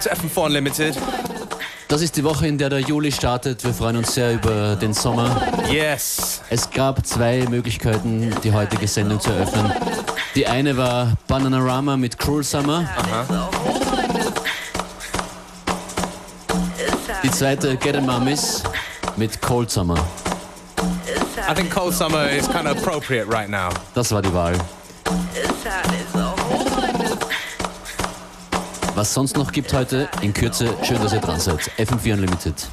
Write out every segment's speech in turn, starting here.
welcome to FM4 Unlimited. Das ist die Woche, in der der Juli startet. Wir freuen uns sehr über den Sommer. Yes. Es gab zwei Möglichkeiten, die heutige Sendung zu eröffnen. Die eine war Bananarama mit Cruel Summer. Die zweite Get a Mummies mit Cold Summer. I think Cold Summer is kind of appropriate right now. Das war die Wahl. Was sonst noch gibt heute, in Kürze, schön, dass ihr dran seid. FM4 Unlimited.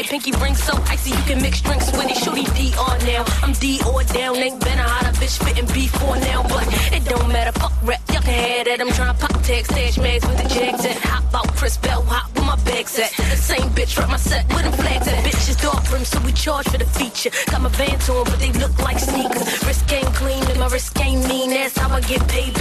It. Pinky ring so icy, you can mix drinks with it. Shorty DR now, I'm D or down. Ain't been a hot a bitch fitting before now, but it don't matter. Fuck rap, y'all can have that. I'm trying pop tag, stash mags with the jags at. Hop out, Chris Bell, hop with my bags at. The same bitch, right my set with them flags at. Bitches dark rim, so we charge for the feature. Got my Vans on, but they look like sneakers. Wrist game clean, and my wrist game mean. That's how I get paid,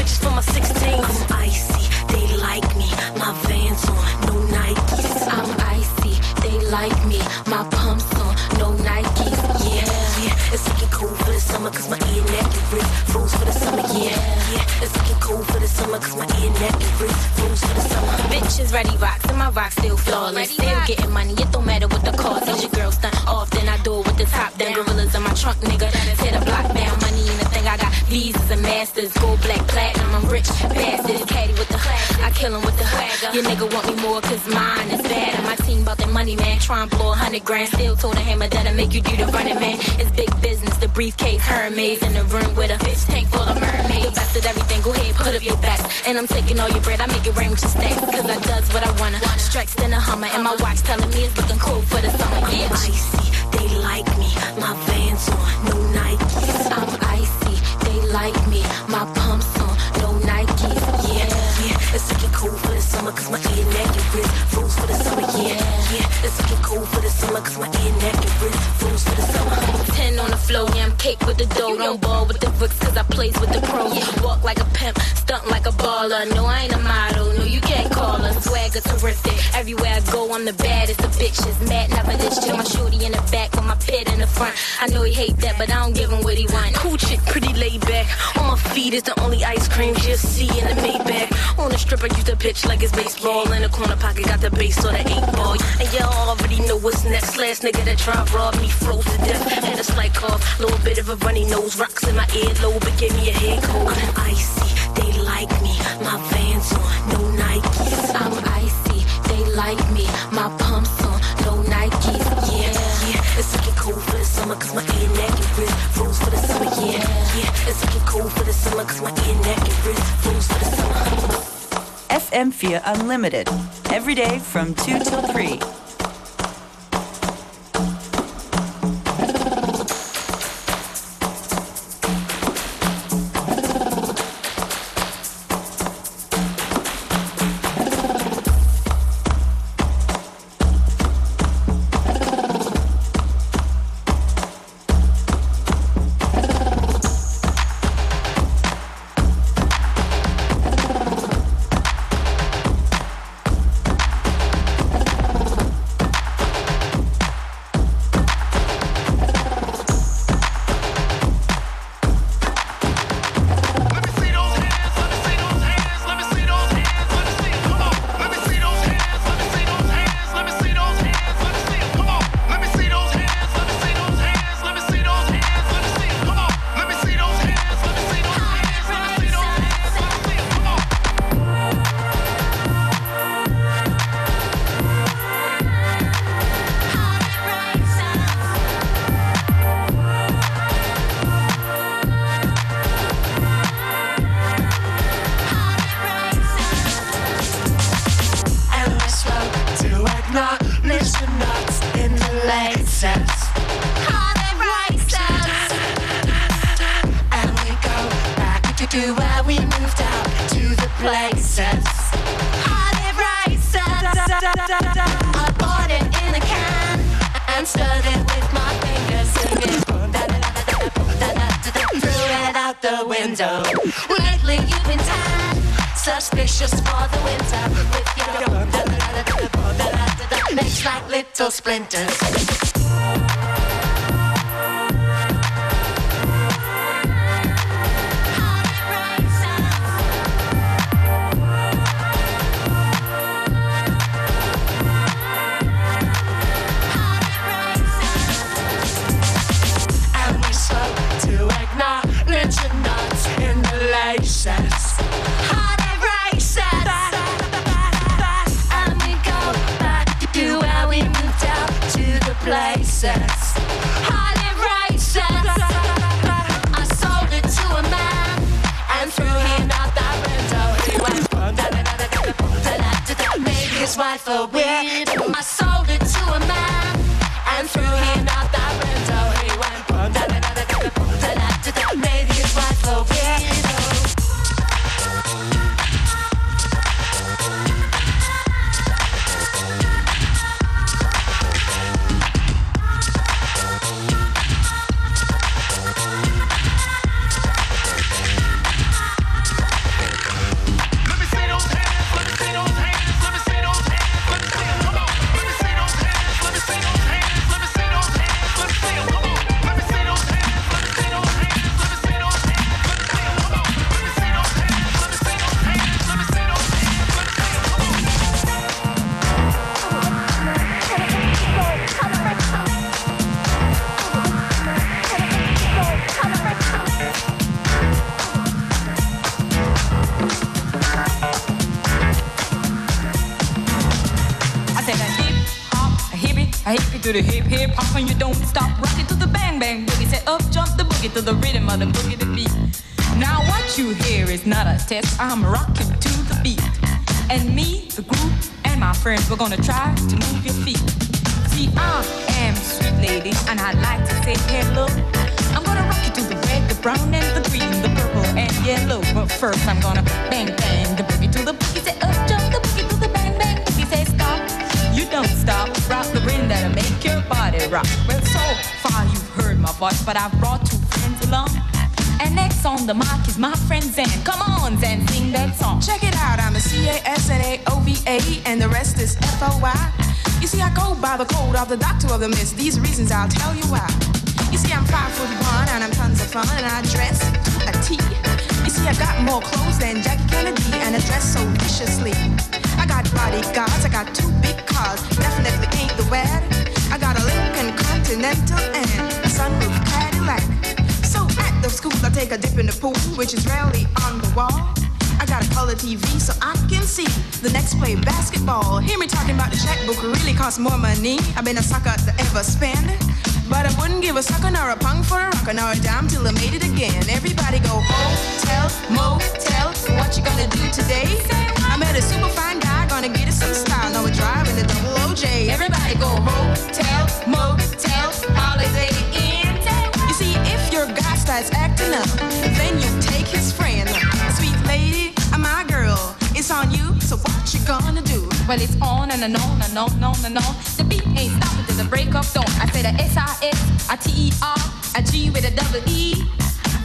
summer, cause my ear, neck, and wrist froze for the summer. Yeah, yeah. It's looking cool for the summer, cause my ear, neck, and wrist froze for the summer. Bitches ready rocks and my rocks still flawless. Still getting money, it don't matter what the cost. Is your girl stunt often? I do it with the top down. Gorillas in my trunk, nigga. Hit a block down. Money ain't a thing. I got visas and masters, gold, black, platinum. I'm rich, bastard. Caddy with the I kill him with the swagger. Your nigga want me more, cause mine is bad. And my team about that money, man. Try and blow a hundred grand. Still told a hammer that'll make you do the running, man. It's big business. Briefcase, Hermes in the room with a fish tank full of mermaids. The best of everything, go ahead, put up your best. And I'm taking all your bread, I make it rain with your stacks. Cause I does what I wanna. Strikes in a Hummer, and my watch telling me it's looking cool for the summer. Yeah. I'm icy, they like me. My Vans on, no Nikes. I'm icy, they like me. My pumps on, no Nikes. Yeah, yeah. It's looking cool for the summer, cause my ear, neck, and wrist froze for the summer. Yeah. Floor, yeah, I'm cake with the dough. Don't ball with the bricks, cause I plays with the pros. Walk like a pimp, stunt like a baller. No, I ain't a model, no, you can't call us. Swagger terrific. Everywhere I go, I'm the baddest of bitches. Mad, never this chill. My shorty in the back front. I know he hate that, but I don't give him what he want. Cool chick, pretty laid back. On my feet is the only ice cream she'll see in the Maybach. On the strip, I use the pitch like it's baseball. In the corner pocket, got the base or the eight ball. And y'all already know what's next. Last nigga that tried rob me froze to death. Had a slight cough, little bit of a runny nose. Rocks in my earlobe, but gave me a head cold. I'm icy, they like me. My Vans on, no Nikes. I'm icy, they like me. My pumps summer, cause my ear, neck, and wrist froze for the summer. Yeah, yeah. It's looking cool for the summer, cause my ear, neck, and wrist froze for the summer. FM4 Unlimited. Every day from 2 till 3. The window. Lately you've been suspicious for the winter with your like little splinters. And wife a widow. I sold it to a man and threw him to the hip hip hop, and you don't stop rocking to the bang bang boogie. Say up jump the boogie to the rhythm of the boogie the beat. Now what you hear is not a test. I'm rocking to the beat, and me, the group, and my friends, we're gonna try to move your feet. See, I am sweet lady, and I like to say hello. I'm gonna rock you to the red, the brown, and the green, the purple, and yellow. But first, I'm gonna bang bang the boogie to the boogie. Say up jump the boogie to the bang bang boogie. Say stop. You don't stop, rock the make your body rock. Well, so far you've heard my voice, but I've brought two friends along. And next on the mic is my friend Zan. Come on, Zan, sing that song. Check it out, I'm a C-A-S-N-A-O-V-A and the rest is F-O-Y. You see, I go by the code of the doctor of the mist. These reasons I'll tell you why. You see, I'm five foot one and I'm tons of fun and I dress a T. You see, I got more clothes than Jackie Kennedy and I dress so viciously. I got bodyguards, I got two big cars, definitely ain't the wad. Lincoln Continental and a sunroof Cadillac. So at the school, I take a dip in the pool, which is rarely on the wall. I got a color TV so I can see the next play basketball. Hear me talking about the checkbook really costs more money. I've been a sucker to ever spend. But I wouldn't give a sucker nor a punk for a rocker nor a dime till I made it again. Everybody go hotel, motel. What you gonna do today? Met a super fine guy, gonna get us some style. Now we're driving the double OJ. Everybody go hotel, motel, holiday inn. You see, if your guy starts acting up, then you take his friend. Sweet lady, I'm my girl. It's on you, so what you gonna do? Well, it's on and, and on and on and on and on. The beat ain't stopping till the break of dawn. I said a S-I-S, a T-E-R, a G with a double E.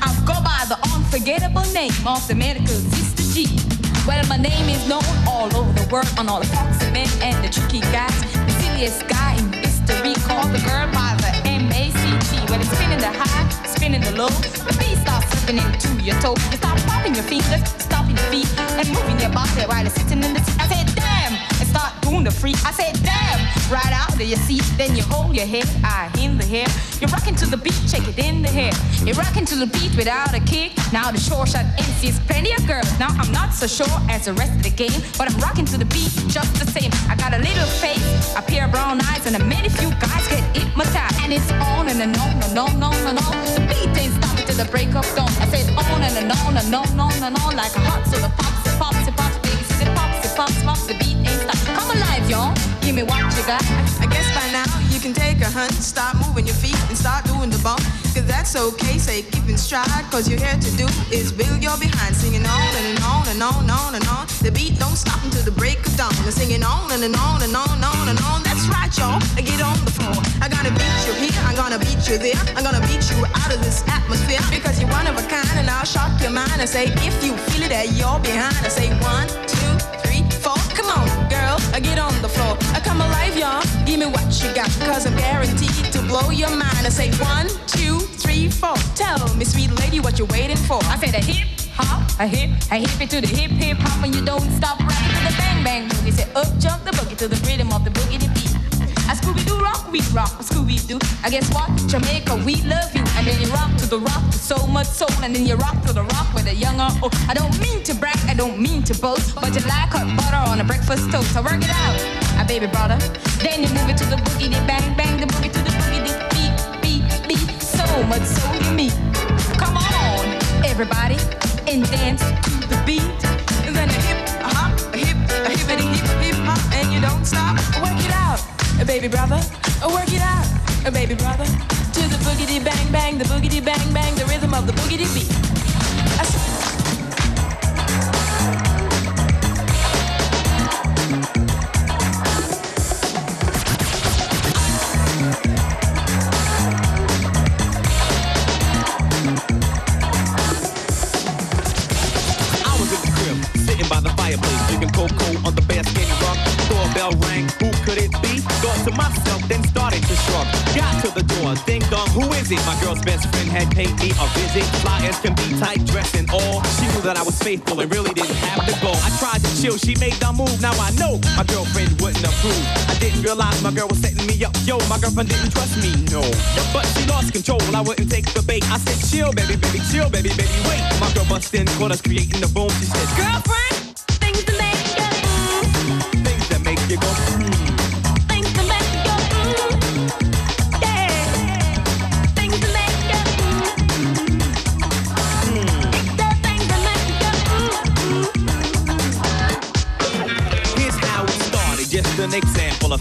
I go by the unforgettable name of the medical sister G. Well, my name is known all over the world on all the foxy men and the tricky guys. The silliest guy in history called the girl by the M-A-C-T. Well, it's spinning the high, spinning the low. The beat starts slipping into your toe. You start popping your fingers, stomping your feet, and moving your body while you're sitting in the seat. I said, start doing the freak. I said, damn, right out of your seat. Then you hold your head, I in the hair. You're rocking to the beat, shake it in the hair. You're rocking to the beat without a kick. Now the short shot MC's plenty of girls. Now I'm not so sure as the rest of the game, but I'm rocking to the beat just the same. I got a little face, a pair of brown eyes, and a many few guys get hypnotized. And it's on and, on and on and on and on. The beat ain't stopping till the break of dawn. I said on and, on and on and on and on like a hot so the pops, it pops, it pops, baby, it pops, it pops, pops. The beat ain't. Come alive, y'all. Give me what you got. I guess by now you can take a hunt, start moving your feet and start doing the bump. Cause that's okay, say keep in stride. Cause you're here to do is build your behind. Singing on and on and on and on and on. The beat don't stop until the break of dawn. They're singing on and, and on and on and on and on. That's right, y'all. Get on the floor. I'm gonna beat you here, I'm gonna beat you there. I'm gonna beat you out of this atmosphere. Because you're one of a kind and I'll shock your mind and say, if you feel it that you're behind, I say one, two, three, uh, get on the floor. I come alive, y'all. Give me what you got, cause I'm guaranteed to blow your mind. I say one, two, three, four. Tell me, sweet lady, what you're waiting for. I say the hip hop, a hip, a hip it to the hip hip hop, and you don't stop rocking to the bang bang boogie. Say up jump the boogie to the rhythm of the boogie beat. A Scooby Doo rock, we rock, a Scooby Doo. I guess what? Jamaica, we love you, and then you rock to the rock with so much soul, and then you rock to the rock with a young or old. I don't mean to brag, I don't mean to boast, but you like hot butter on a breakfast toast. So work it out, a baby brother. Then you move it to the boogie, the bang bang, the boogie to the boogie, the beat beat beat. So much soul in me. Come on, everybody, and dance to the beat. And then a hip, a hop, a hip, a hip, hip, hip, hop, and you don't stop. Work it out, uh, baby brother. Uh, Work it out, uh, baby brother. To the boogity bang bang, the boogity bang bang, the rhythm of the boogity beat. I was in the crib, sitting by the fireplace, drinking cocoa on the. Doorbell rang, who to myself, then started to shrug. Got to the door, ding dong, who is it? My girl's best friend had paid me a visit. Fly as can be, tight dress and all. She knew that I was faithful and really didn't have to go. I tried to chill, she made the move. Now I know my girlfriend wouldn't approve. I didn't realize my girl was setting me up. Yo, my girlfriend didn't trust me, no. But she lost control, I wouldn't take the bait. I said, chill, baby, baby, chill, baby, baby, wait. My girl bust in, caught us creating the boom. She said, Girlfriend, things to make you things that make you go,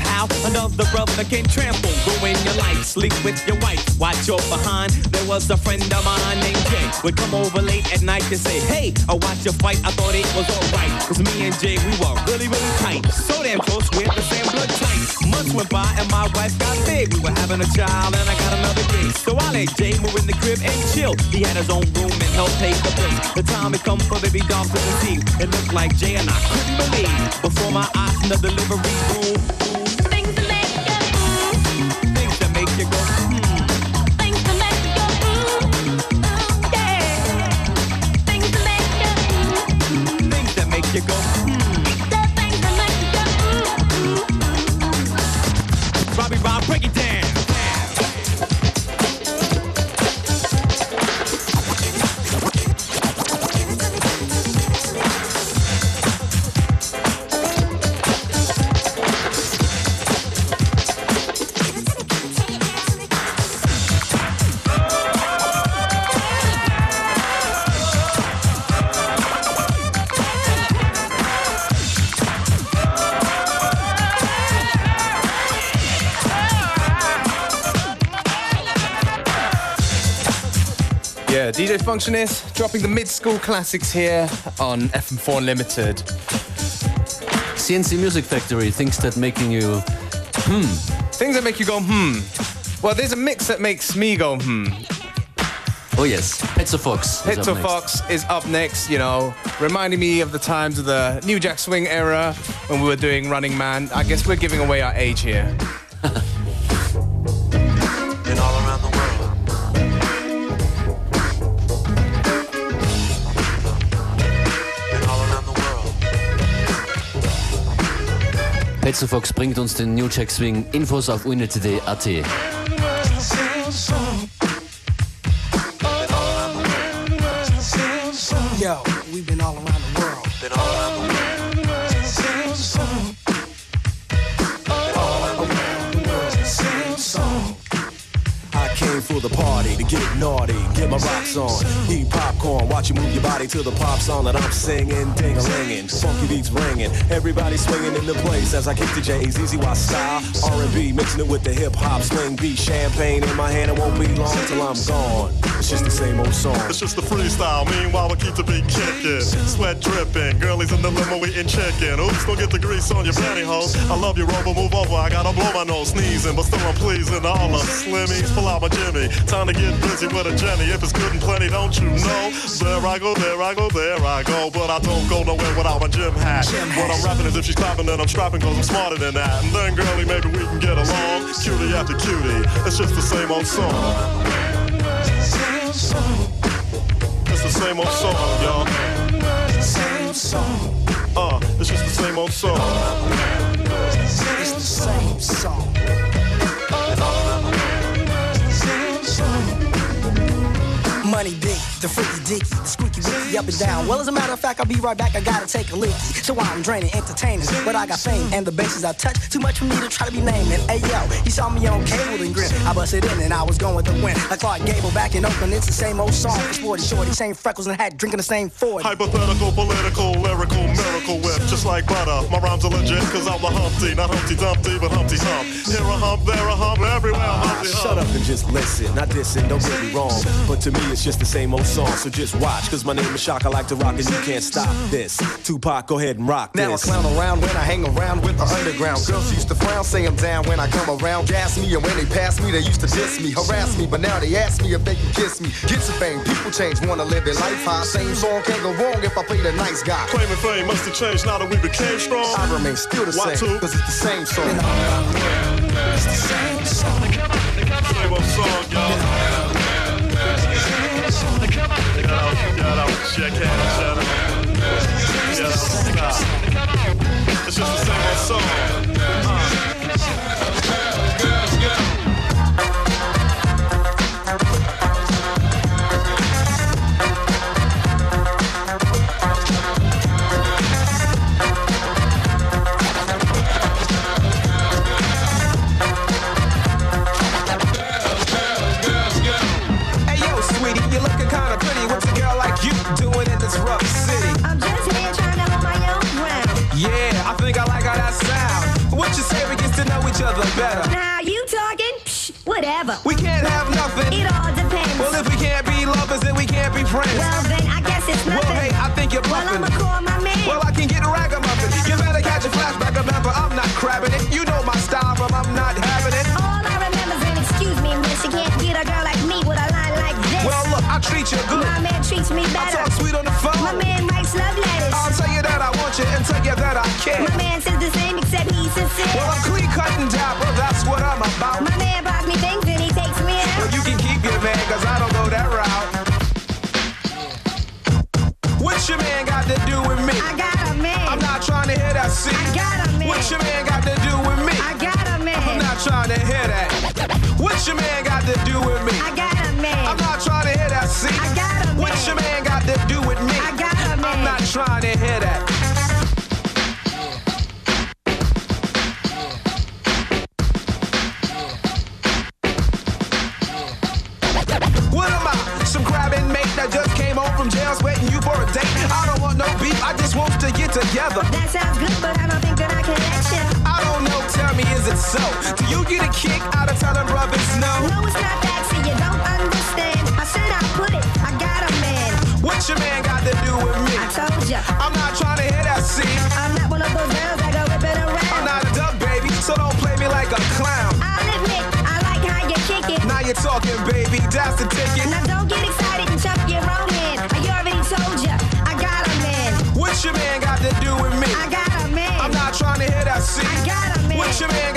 how another brother can trample, ruin your life, sleep with your wife, watch your behind. There was a friend of mine named Jay, would come over late at night to say, Hey, I watched your fight. I thought it was alright, cause me and Jay, we were really, really tight. So damn close, we're the same blood type. Months went by and my wife got big. We were having a child and I got another kid. So I let Jay move in the crib and chill. He had his own room and helped pay the bills. The time had come for baby doll to conceive. It looked like Jay and I couldn't believe. Before my eyes in the delivery room, Functionist dropping the mid-school classics here on FM4 Limited. C+C Music Factory, things that making you hmm. Things that make you go hmm. Well, there's a mix that makes me go hmm. Oh yes, Pizza Fox. Pizza. Fox is up next, you know, reminding me of the times of the New Jack Swing era when we were doing Running Man. I guess we're giving away our age here. Pizza Fox bringt uns den New Jack Swing. Infos auf unity.at. Yo, we've been all around the world. Around the party, to get naughty, get my rocks on, eat popcorn, watch you move your body to the pop song that I'm singing, ding a linging, funky beats ringing, everybody swinging in the place as I kick the J's, easy Y style, R&B, mixing it with the hip hop swing beat, champagne in my hand, it won't be long till I'm gone. It's just the same old song. It's just the freestyle. Meanwhile, we keep the beat kicking. Sweat dripping. Girlies in the limo eating chicken. Oops, don't get the grease on your pantyhose. I love you, Rover. Move over. I gotta blow my nose sneezing, but still I'm pleasing all the slimmies. Pull out my Jimmy. Time to get busy with a Jenny. If it's good and plenty, don't you know? There I go, there I go, there I go. But I don't go nowhere without my gym hat. What I'm rapping is if she's clapping, then I'm strapping, cause I'm smarter than that. And then, girlie, maybe we can get along. Cutie after cutie. It's just the same old song. It's the same old song, y'all. Same song. Uh, it's just the same old song. It's the same song. The freaky dicky, the squeaky wicky up and down. Well, as a matter of fact, I'll be right back. I gotta take a leaky. So I'm draining, entertaining, but I got fame and the bases I touch. Too much for me to try to be naming. Hey yo, he saw me on cable and grin. I busted in and I was going with the wind. Like Clark Gable back in Oakland, it's the same old song. Sporty shorty, same freckles and hat, drinking the same 40. Hypothetical, political, lyrical, miracle whip, just like butter. My rhymes are legit, cause I'm a Humpty, not Humpty Dumpty, but Humpty Hump. Here a hump, there a hump, everywhere a Humpty ah, Hump. Shut up and just listen. Not dissing, don't get me wrong. But to me, it's just the same old song. So just watch, cause my name is Shock. I like to rock and you can't stop this. Tupac, go ahead and rock Now I this. clown around when I hang around with the underground. Girls used to frown, say I'm down when I come around. Gas me, and when they pass me, they used to diss me, harass me. But now they ask me if they can kiss me. Get some fame, people change, wanna live their life high. Same song can't go wrong if I play the nice guy. Claiming fame must have changed now that we became strong. I remain still the Why same, two? cause it's the same song. It's the same song. Same old song, y'all. Out, get out, check hands, shut up. Get out, stop. It's just the same old song. Uh. Whatever. We can't have nothing. It all depends. Well, if we can't be lovers, then we can't be friends. Well, then I guess it's nothing. Well, hey, I think you're bluffing. Well. I'ma call my man. Well, I can get a ragamuffin. You better catch a flashback. Remember, I'm not crabbing it. You know my style, but I'm not having it. All I remember is an excuse me, miss. You can't get a girl like me with a line like this. Well, look, I treat you good. My man treats me better. I talk sweet on the phone. My man writes love letters. I'll tell you that I want you and tell you that I care. My man says the same except he's sincere. Well, I'm clean to do with me? I got a man. I'm not trying to hear that, see? I got a man. What your man got to do with me? I got a man. I'm not trying to hear that. What your man got to do with me? Kick out of telling brothers no? No, it's not that, see, you don't understand. I said I put it, I got a man. What your man got to do with me? I told ya. I'm not trying to hear that, see? I'm not one of those girls that go whip it I'm not a duck, baby, so don't play me like a clown. I'll admit, I like how you kick it. Now you're talking, baby, that's the ticket. Now don't get excited and jump your own hand. I already told ya, I got a man. What your man got to do with me? I got a man. I'm not trying to hear that, see? I got a man. What your man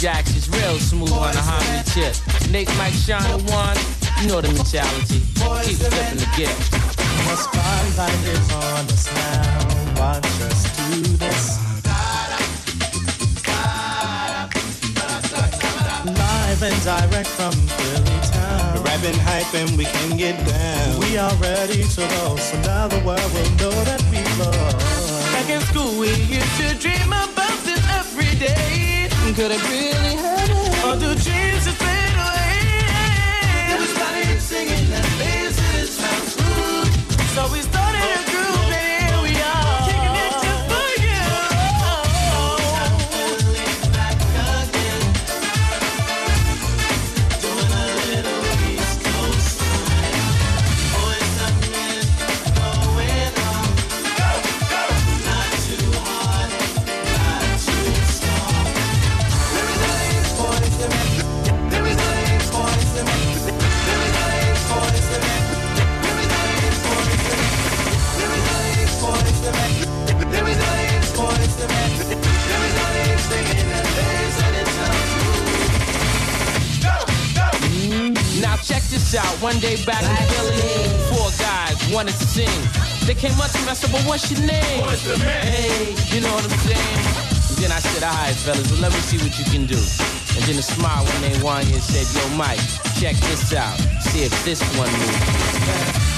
jacks is real smooth on the harmony tip. Nate, Mike, Shawn, and one, you know the mentality. Keep flipping the gift. The spotlight is on us now. Watch us do this. Live and direct from Philly town. We're rapping hype and we can get down. We are ready to go, so now the world will know that we love. Back in school, we used to dream about this every day. Could it really happen? Or do dreams just fade away? Started singing that lazy that sounds smooth. So we started this out. One day back in Philly, four guys wanted to sing. They came up to me, I said, "But what's your name?" What's the Hey, you know what I'm saying? And then I said, "All right, fellas, well, let me see what you can do." And then a smile when they won and said, "Yo, Mike, check this out. See if this one moves."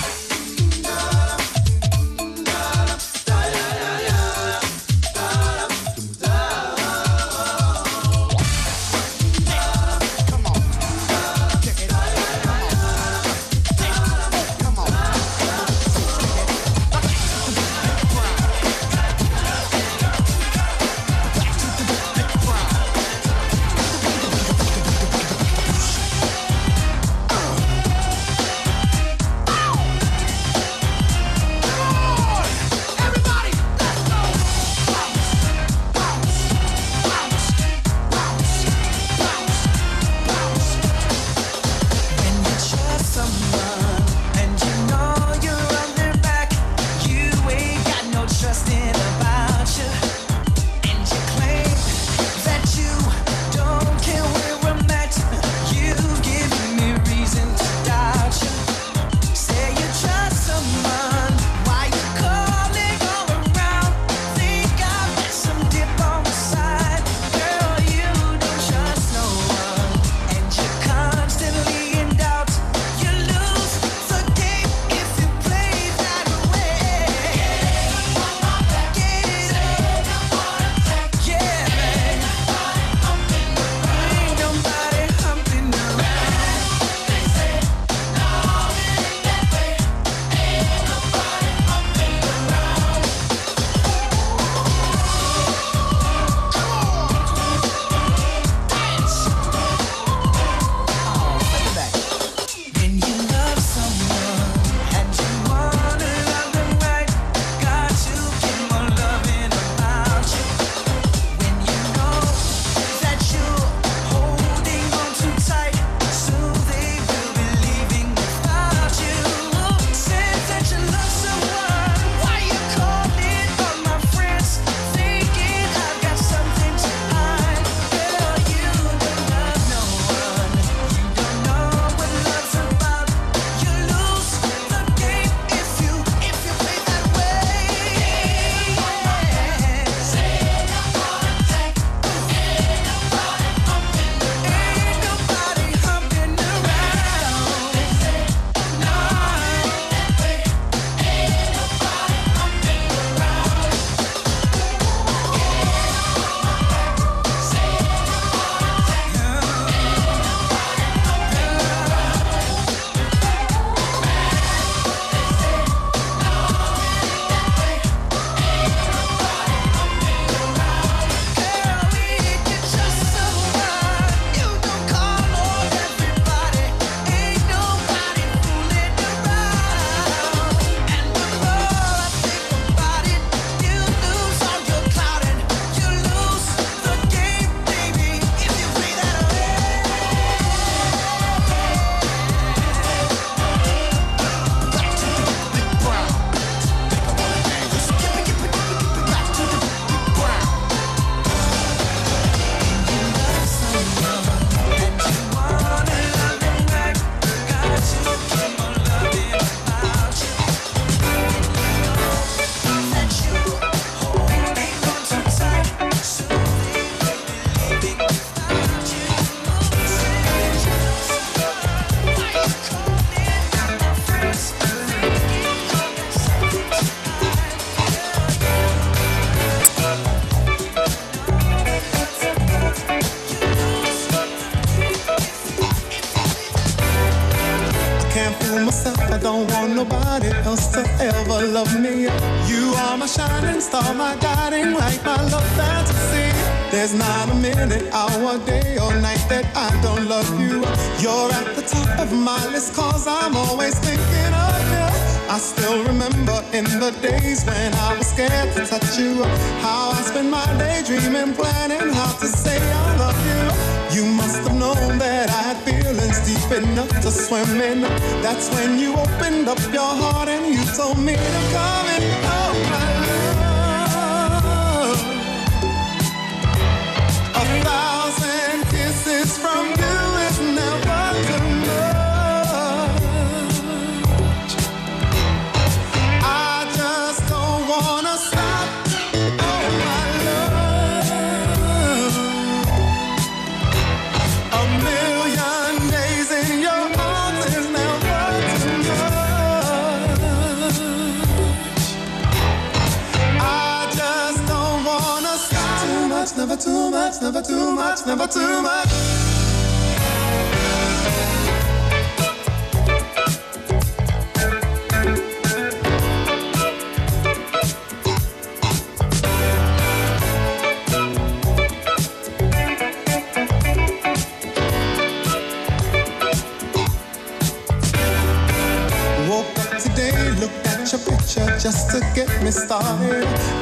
Cause I'm always thinking of you. I still remember in the days when I was scared to touch you. How I spent my day dreaming, planning how to say I love you. You must have known that I had feelings deep enough to swim in. That's when you opened up your heart and you told me to come in. Never too much, never too much, never too much. Woke up today, looked at your picture just to get me started.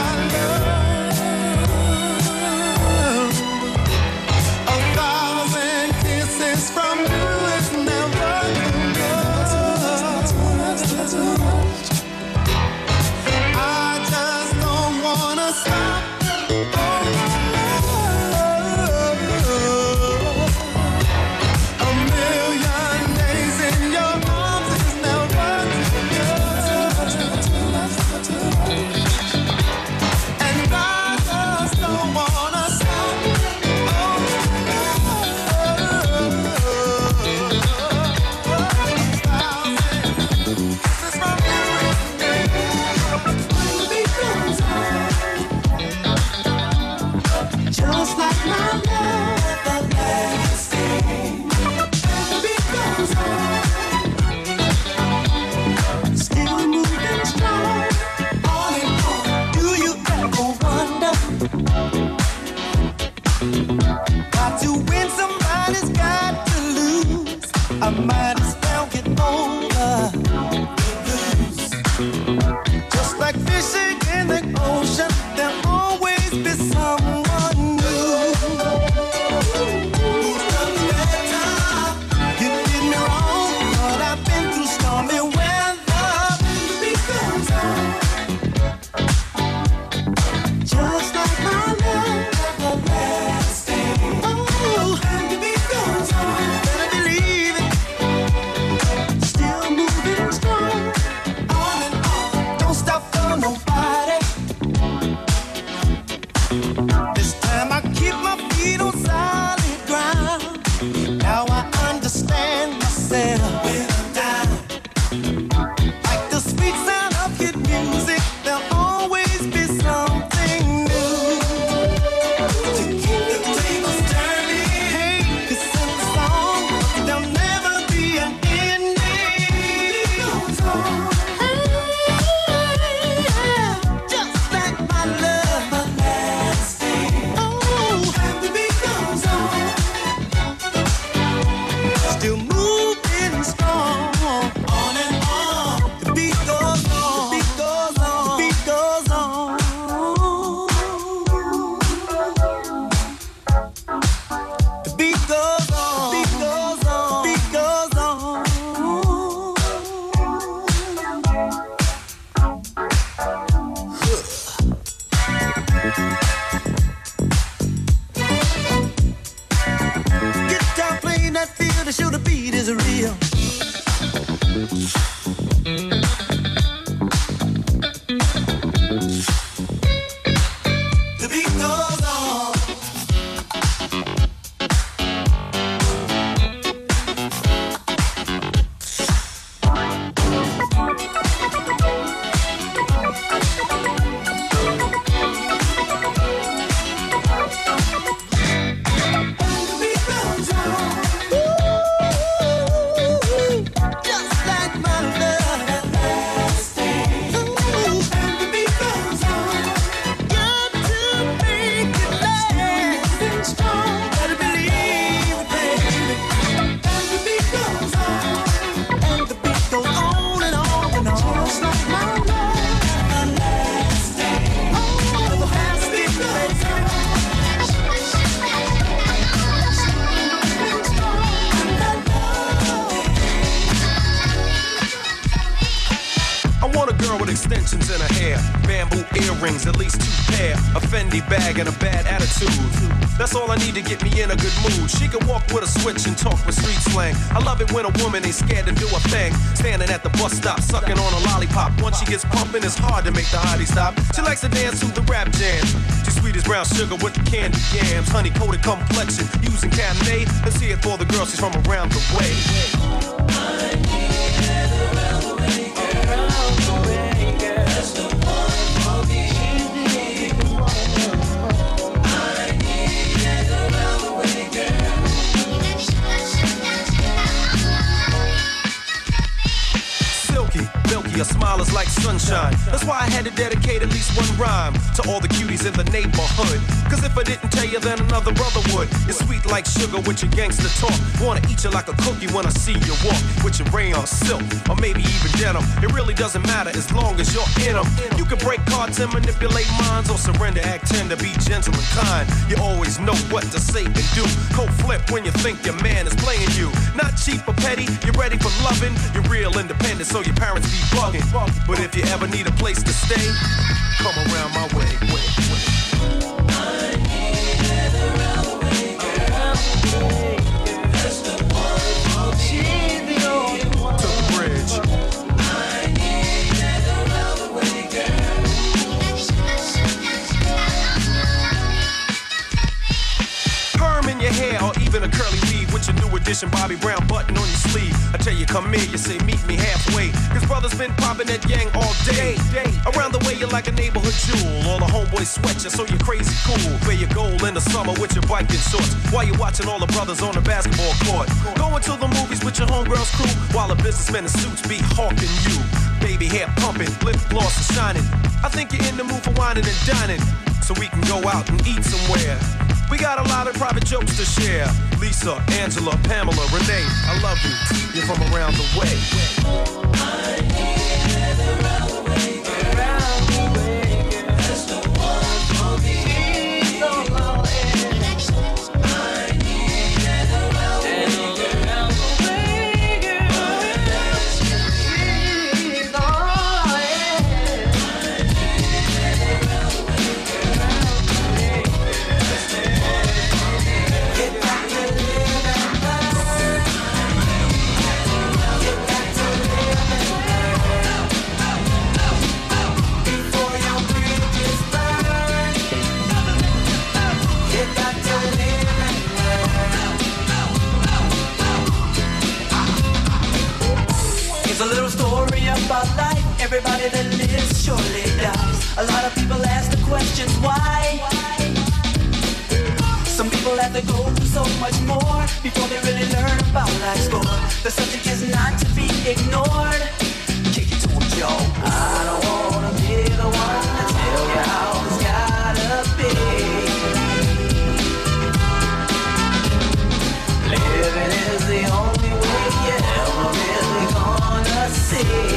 a woman ain't scared to do a thing. Standing at the bus stop, sucking on a lollipop. Once she gets pumping, it's hard to make the hottie stop. She likes to dance to the rap jam. She's sweet as brown sugar with the candy yams. Honey coated complexion, using Cabernet. Let's see it for the girl, she's from around the way. Her smile is like sunshine. That's why I had to dedicate at least one rhyme to all the cuties in the neighborhood. Cause if I didn't tell you, then another brother would. You're sweet like sugar with your gangster talk. Wanna eat you like a cookie when I see you walk. With your rayon silk, or maybe even denim. It really doesn't matter as long as you're in them. You can break cards and manipulate minds, or surrender, act tender, be gentle and kind. You always know what to say and do. Cold flip when you think your man is playing you. Not cheap or petty, you're ready for loving. You're real independent, so your parents be bugging. But if you ever need a place to stay, come around my way. To with your new edition Bobby Brown button on your sleeve. I tell you, come here, you say meet me halfway. Cause brothers been popping that yang all day. Around the way, you're like a neighborhood jewel. All the homeboys sweat you, so you're crazy cool. Wear your gold in the summer with your biking shorts. While you're watching all the brothers on the basketball court. Going to the movies with your homegirls crew. While the businessmen in suits be hawking you. Baby hair pumping, lip gloss is shining. I think you're in the mood for whining and dining. So we can go out and eat somewhere. We got a lot of private jokes to share. Lisa, Angela, Pamela, Renee, I love you. You're from around the way. It's Everybody that lives surely dies. A lot of people ask the question why. Some people have to go through so much more before they really learn about life's score. The subject is not to be ignored. Kick it to 'em, Joe. I don't wanna be the one to tell you how it's gotta be. Living is the only way you're ever really gonna see.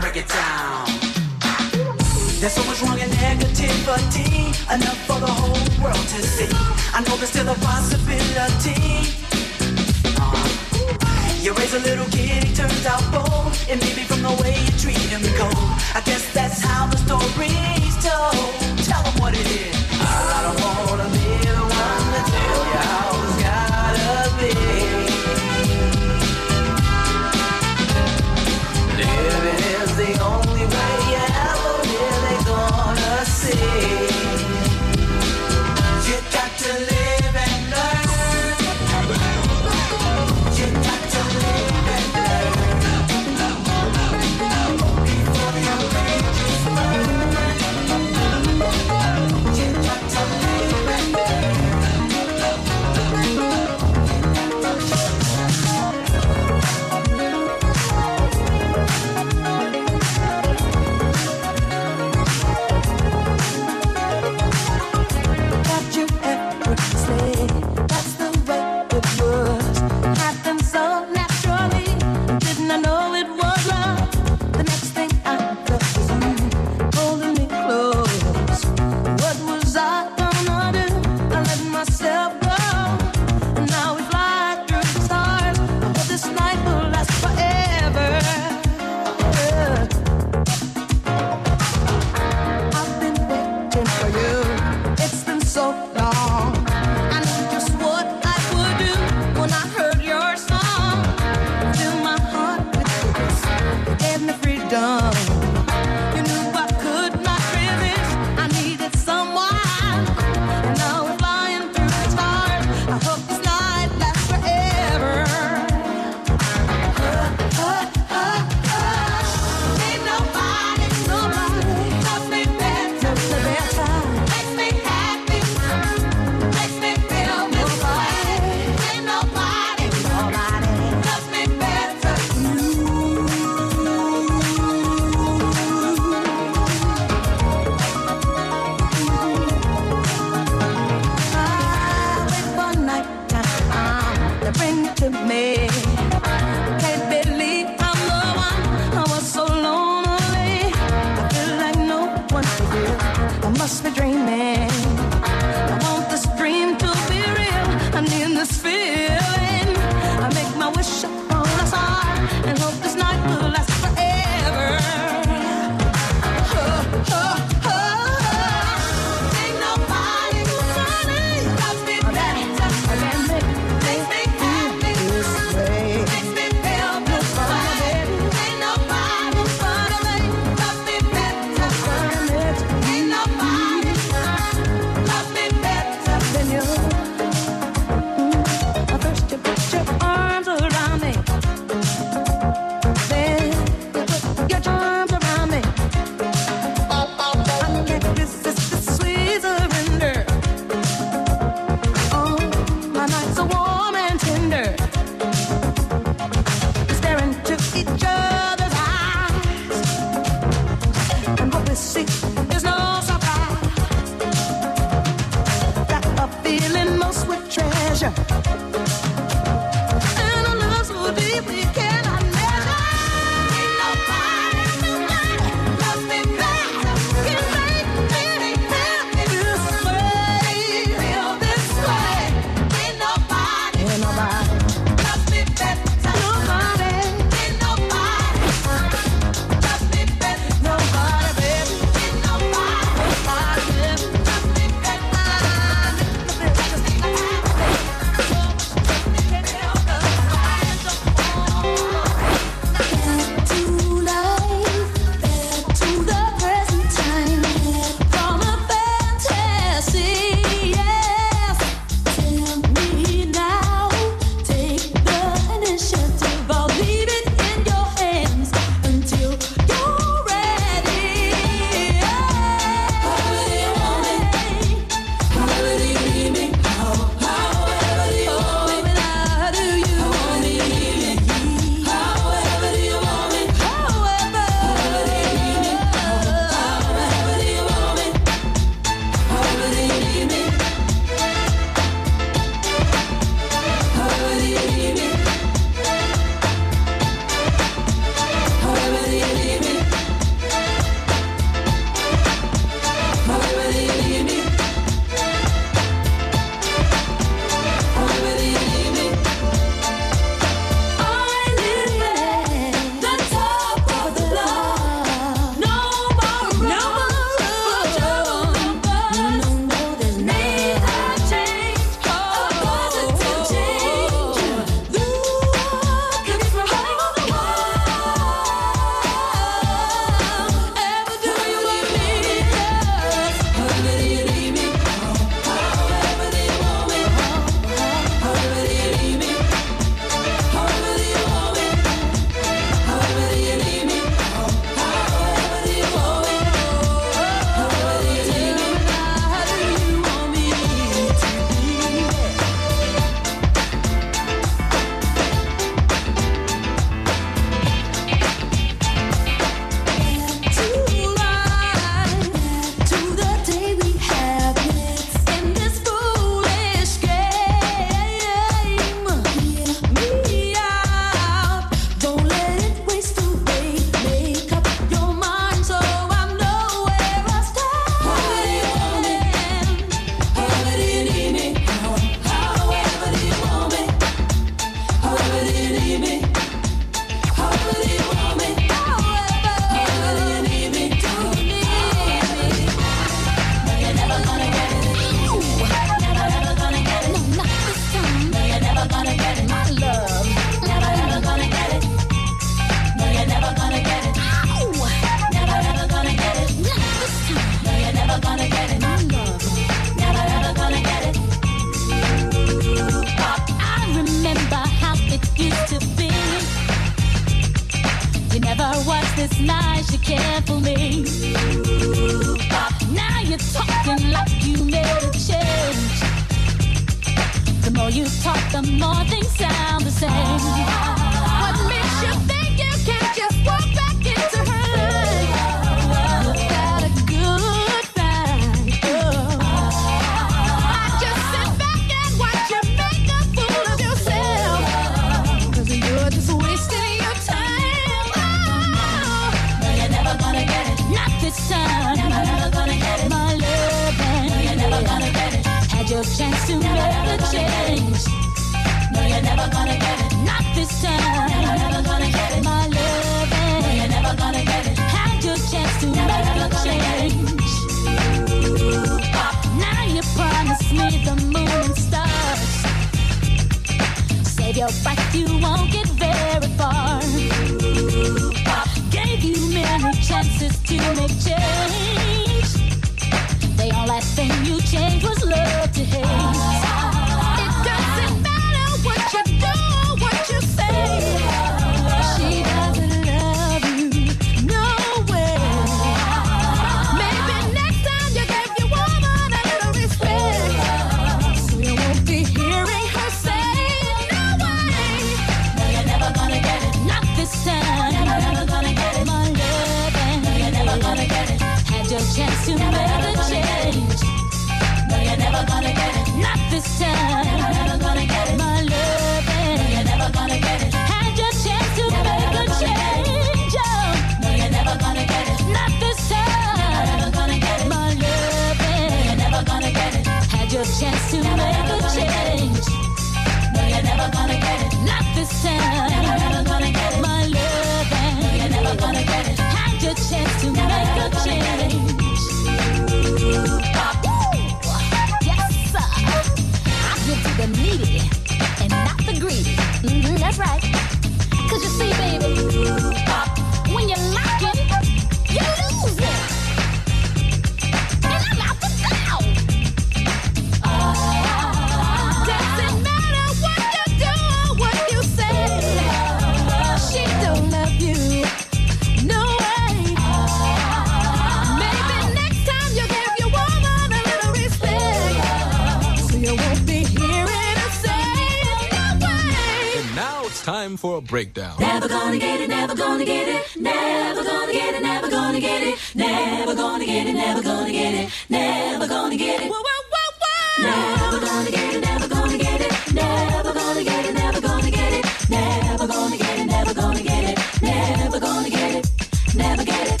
for a breakdown. Never gonna get it, never gonna get it, never gonna get it, never gonna get it, never gonna get it, never gonna get it, never gonna get it. Whoa, whoa, whoa, whoa. Never gonna get it, never gonna get it, never gonna get it, never gonna get it, never gonna get it, never gonna get it, never gonna get it, never get it.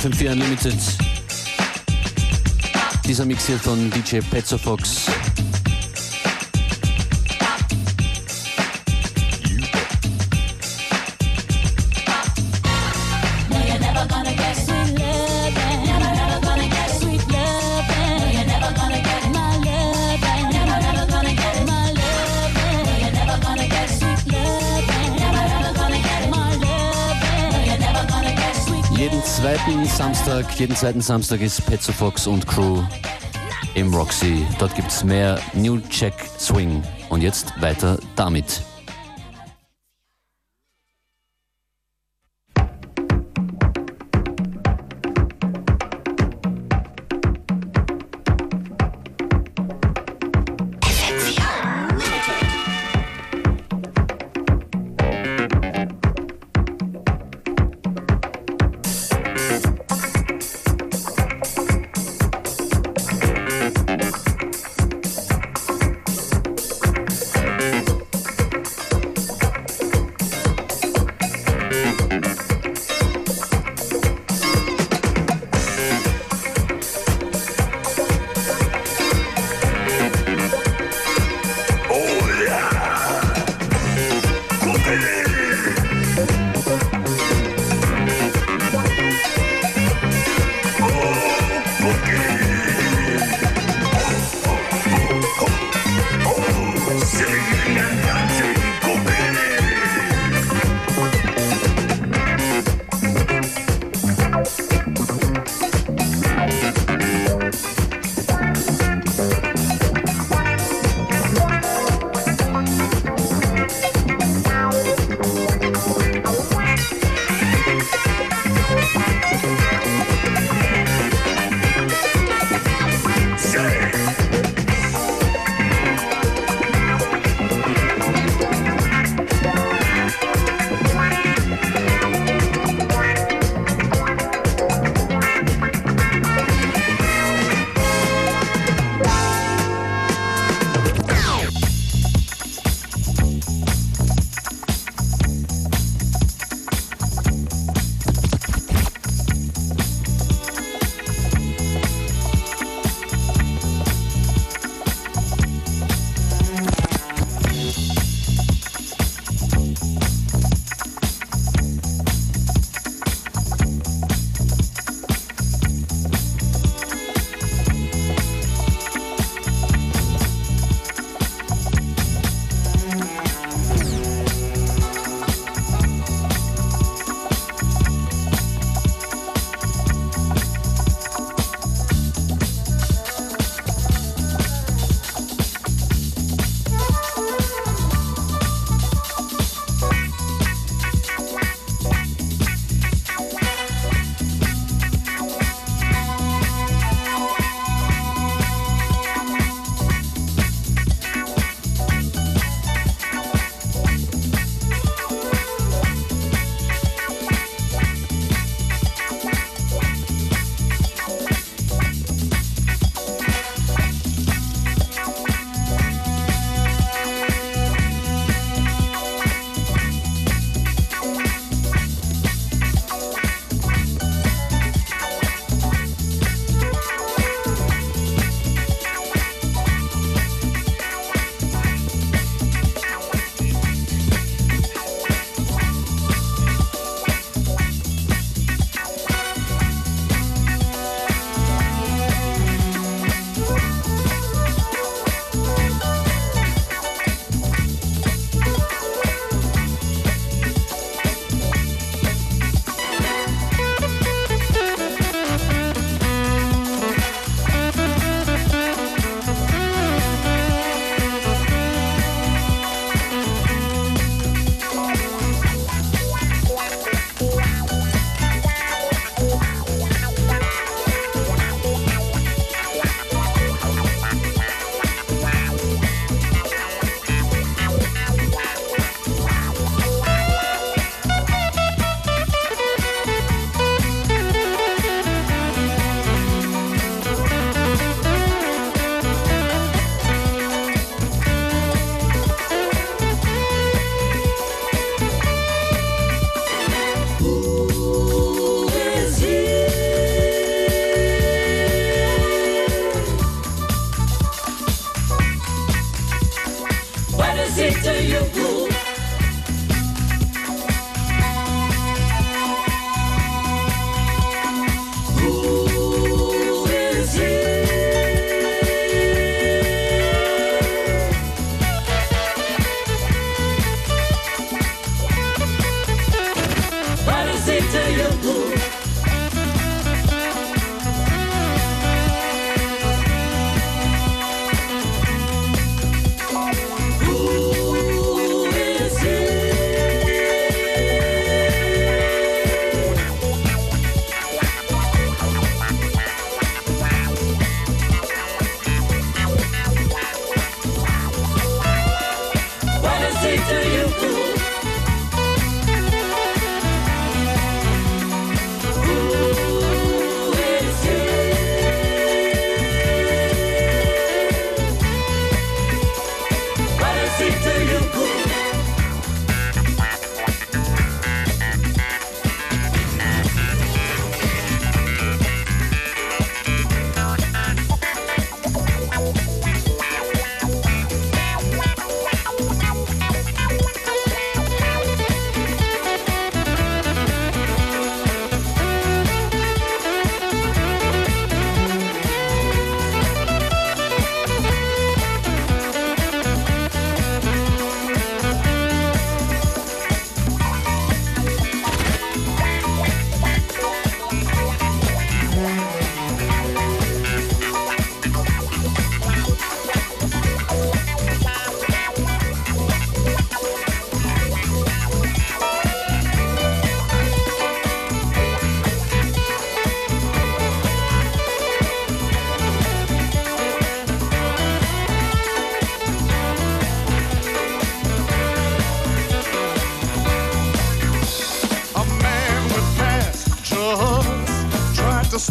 FM4 Unlimited Dieser Mix hier von DJ Petzofox. Fox. Samstag, jeden zweiten Samstag ist Petzo Fox und Crew im Roxy. Dort gibt es mehr New Jack Swing. Und jetzt weiter damit.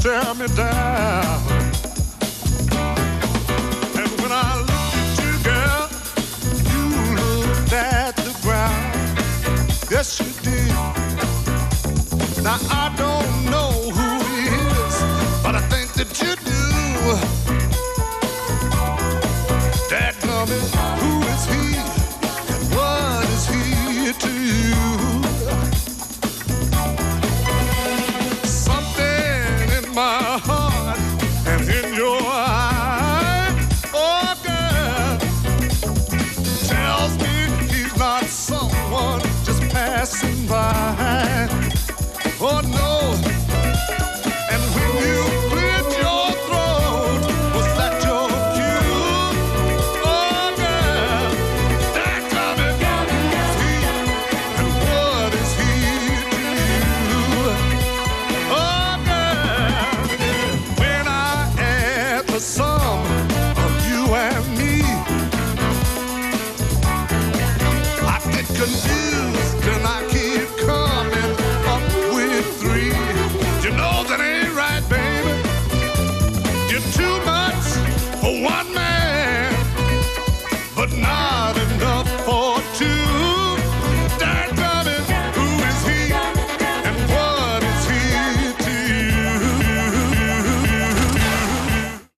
tear me down. And when I looked at you, girl, you looked at the ground. Yes, you did. Now I don't.